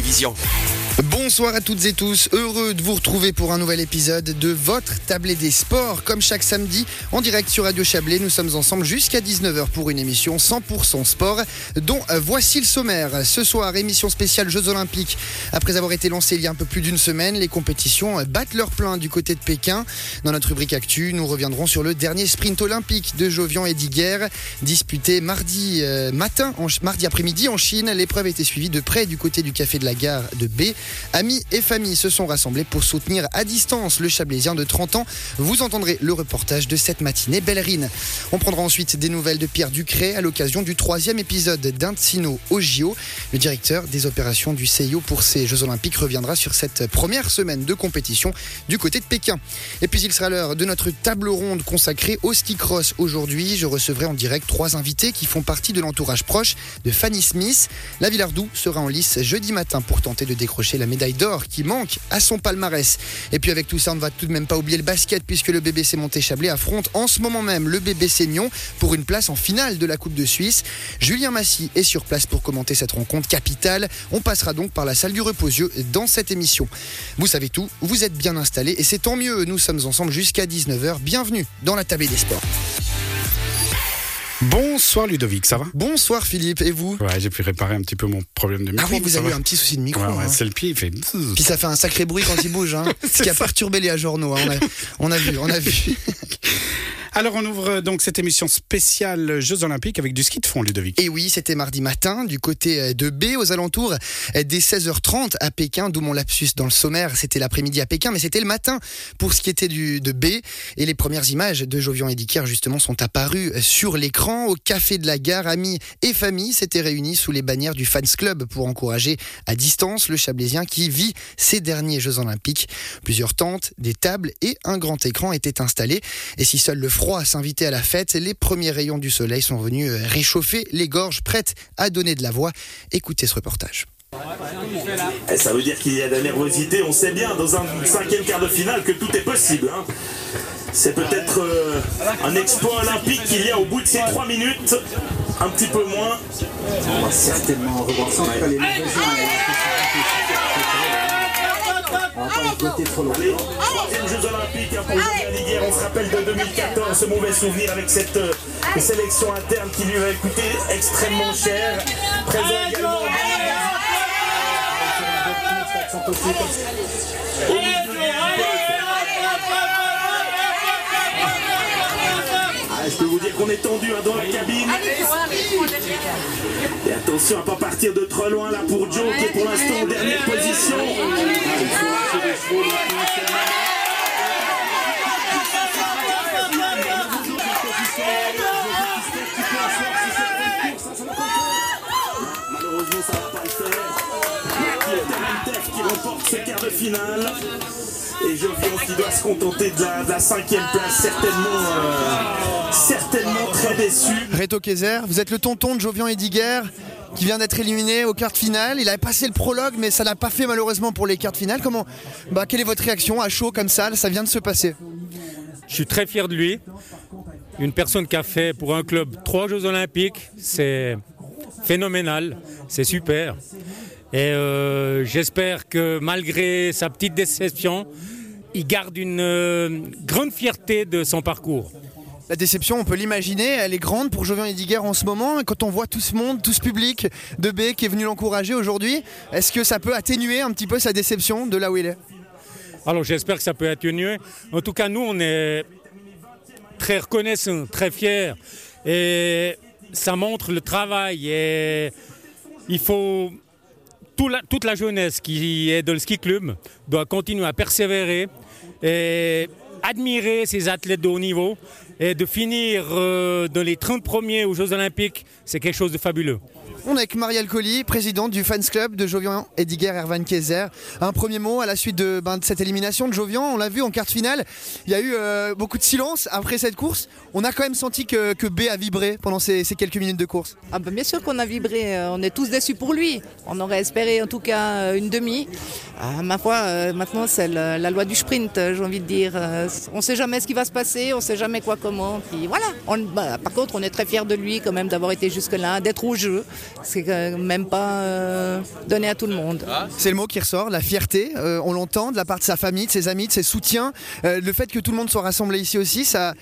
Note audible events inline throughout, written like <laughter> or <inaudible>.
Vision. Bonsoir à toutes et tous, heureux de vous retrouver pour un nouvel épisode de votre tablé des sports. Comme chaque samedi, en direct sur Radio Chablais, nous sommes ensemble jusqu'à 19h pour une émission 100% sport, dont euh, voici le sommaire. Ce soir, émission spéciale Jeux Olympiques. Après avoir été lancée il y a un peu plus d'une semaine, les compétitions battent leur plein du côté de Pékin. Dans notre rubrique Actu, nous reviendrons sur le dernier sprint olympique de Jovian et Diguer, disputé mardi euh, matin, mardi après-midi en Chine. L'épreuve a été suivie de près du côté du café de la gare de B. Amis et familles se sont rassemblés pour soutenir à distance le Chablaisien de 30 ans. Vous entendrez le reportage de cette matinée Bellerine. On prendra ensuite des nouvelles de Pierre Ducré à l'occasion du troisième épisode d'Intsino au JO. Le directeur des opérations du CIO pour ces Jeux Olympiques reviendra sur cette première semaine de compétition du côté de Pékin. Et puis il sera l'heure de notre table ronde consacrée au ski cross. Aujourd'hui, je recevrai en direct trois invités qui font partie de l'entourage proche de Fanny Smith. La Villardou sera en lice jeudi matin pour tenter de décrocher la médaille d'or qui manque à son palmarès. Et puis avec tout ça, on ne va tout de même pas oublier le basket puisque le BBC Monté Chablais affronte en ce moment même le BBC Nyon pour une place en finale de la Coupe de Suisse. Julien Massy est sur place pour commenter cette rencontre capitale. On passera donc par la salle du reposieux dans cette émission. Vous savez tout, vous êtes bien installés et c'est tant mieux. Nous sommes ensemble jusqu'à 19h. Bienvenue dans la table des sports. Bonsoir Ludovic, ça va? Bonsoir Philippe, et vous? Ouais, j'ai pu réparer un petit peu mon problème de micro. Ah oui, vous avez eu un petit souci de micro. Ouais, ouais, hein. c'est le pied, il fait. Puis ça fait un sacré bruit quand il bouge, hein, <laughs> ce qui a perturbé les journaux. On, a, on a vu, on a vu. <laughs> Alors on ouvre donc cette émission spéciale Jeux Olympiques avec du ski de fond, Ludovic. Et oui, c'était mardi matin du côté de B, aux alentours des 16h30 à Pékin, d'où mon lapsus dans le sommaire. C'était l'après-midi à Pékin, mais c'était le matin pour ce qui était de B. Et les premières images de Jovian et Dicker, justement, sont apparues sur l'écran. Au café de la gare, amis et familles s'étaient réunis sous les bannières du Fans Club pour encourager à distance le Chablaisien qui vit ses derniers Jeux Olympiques. Plusieurs tentes, des tables et un grand écran étaient installés. Et si seul le froid s'invitait à la fête, les premiers rayons du soleil sont venus réchauffer les gorges prêtes à donner de la voix. Écoutez ce reportage. Et ça veut dire qu'il y a de la nervosité, on sait bien dans un cinquième quart de finale que tout est possible. hein. C'est peut-être euh, un exploit olympique qu'il y a au bout de ces trois minutes, un petit peu moins. On va certainement revoir ça. Troisième Jeux Olympiques hein, pour Julien Liguière. On se rappelle de 2014, ce mauvais souvenir avec cette euh, sélection interne qui lui a coûté extrêmement cher. Présent également. Ah, je peux vous dire qu'on est tendu hein, dans la cabine. Et attention à pas partir de trop loin là pour Joe qui est pour l'instant Malheureusement, ça va pas le faire. Qui est Terentef qui remporte ce quart de finale? Et Jovian qui doit se contenter de la, de la cinquième place, certainement, euh, certainement très déçu. Reto Kaiser, vous êtes le tonton de Jovian Ediger qui vient d'être éliminé aux quarts de finale. Il avait passé le prologue, mais ça n'a pas fait malheureusement pour les quarts de finale. Comment, bah, quelle est votre réaction à chaud comme ça? Ça vient de se passer. Je suis très fier de lui. Une personne qui a fait pour un club trois Jeux Olympiques, c'est phénoménal, c'est super. Et euh, j'espère que malgré sa petite déception, il garde une euh, grande fierté de son parcours. La déception, on peut l'imaginer, elle est grande pour Jovian Ediger en ce moment. Et Quand on voit tout ce monde, tout ce public de B qui est venu l'encourager aujourd'hui, est-ce que ça peut atténuer un petit peu sa déception de là où il est? Alors j'espère que ça peut atténuer. En tout cas, nous, on est très reconnaissants, très fiers. Et ça montre le travail. Et il faut. Toute la jeunesse qui est dans le ski club doit continuer à persévérer et admirer ces athlètes de haut niveau. Et de finir euh, dans les 30 premiers aux Jeux Olympiques, c'est quelque chose de fabuleux. On est avec Marielle Colli, présidente du Fans Club de Jovian Ediger Ervan Kaiser. Un premier mot à la suite de, ben, de cette élimination de Jovian. On l'a vu en quart de finale. Il y a eu euh, beaucoup de silence après cette course. On a quand même senti que, que B a vibré pendant ces, ces quelques minutes de course. Ah ben bien sûr qu'on a vibré, euh, on est tous déçus pour lui. On aurait espéré en tout cas une demi. Ah, ma foi, euh, maintenant c'est la loi du sprint, j'ai envie de dire. On ne sait jamais ce qui va se passer, on ne sait jamais quoi Puis voilà. Bah, par contre, on est très fiers de lui quand même d'avoir été jusque-là, d'être au jeu. C'est quand même pas euh, donné à tout le monde. C'est le mot qui ressort, la fierté. euh, on l'entend de la part de sa famille, de ses amis, de ses soutiens. Euh, le fait que tout le monde soit rassemblé ici aussi, ça,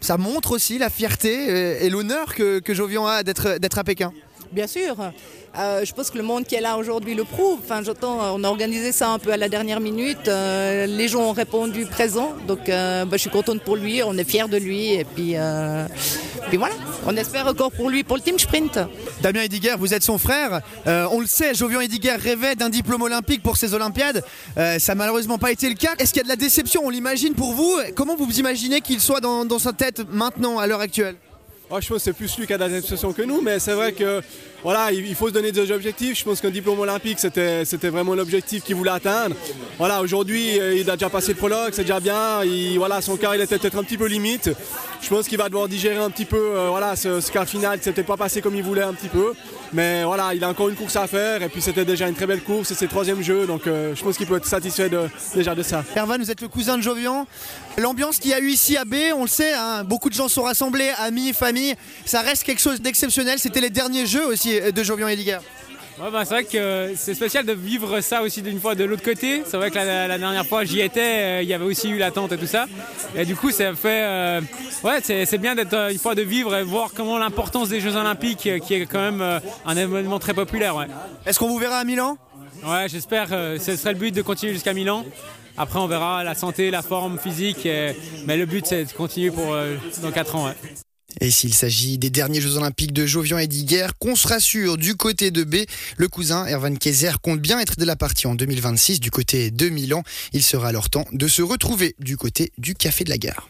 ça montre aussi la fierté et l'honneur que, que Jovian a d'être à Pékin. Bien sûr. Euh, je pense que le monde qui est là aujourd'hui le prouve. Enfin, j'entends, on a organisé ça un peu à la dernière minute. Euh, les gens ont répondu présent. Donc, euh, bah, je suis contente pour lui. On est fiers de lui. Et puis, puis voilà. On espère encore pour lui pour le team sprint. Damien Ediger, vous êtes son frère. On le sait, Jovian Ediger rêvait d'un diplôme olympique pour ses Olympiades. Ça n'a malheureusement pas été le cas. Est-ce qu'il y a de la déception? On l'imagine pour vous. Comment vous imaginez qu'il soit dans sa tête maintenant, à l'heure actuelle? Ouais, je pense que c'est plus lui qui a de la que nous, mais c'est vrai que voilà, il faut se donner des objectifs. Je pense qu'un diplôme olympique, c'était, vraiment l'objectif qu'il voulait atteindre. Voilà, aujourd'hui, euh, il a déjà passé le prologue, c'est déjà bien. Il, voilà, son quart, il était peut-être un petit peu limite. Je pense qu'il va devoir digérer un petit peu euh, voilà, ce, ce quart final qui s'était pas passé comme il voulait un petit peu. Mais voilà, il a encore une course à faire et puis c'était déjà une très belle course, c'est ses troisième jeu, donc euh, je pense qu'il peut être satisfait déjà de ça. Ervan, vous êtes le cousin de Jovian. L'ambiance qu'il y a eu ici à B, on le sait, hein, beaucoup de gens sont rassemblés, amis, famille. Ça reste quelque chose d'exceptionnel. C'était les derniers jeux aussi de Jovian Ediger. Ouais, bah, c'est vrai que c'est spécial de vivre ça aussi d'une fois de l'autre côté. C'est vrai que la, la dernière fois j'y étais, euh, il y avait aussi eu l'attente et tout ça. Et du coup, ça fait. euh, ouais, c'est bien d'être euh, une fois de vivre et voir comment l'importance des Jeux Olympiques, qui est quand même euh, un événement très populaire. Ouais, Est-ce qu'on vous verra à Milan? Ouais j'espère. euh, ce serait le but de continuer jusqu'à Milan. Après, on verra la santé, la forme physique. et- mais le but, c'est de continuer pour euh, dans 4 ans. Ouais. Et s'il s'agit des derniers Jeux Olympiques de Jovian Ediger, qu'on se rassure du côté de B, le cousin Ervan Kayser compte bien être de la partie en 2026 du côté de Milan. Il sera alors temps de se retrouver du côté du Café de la Gare.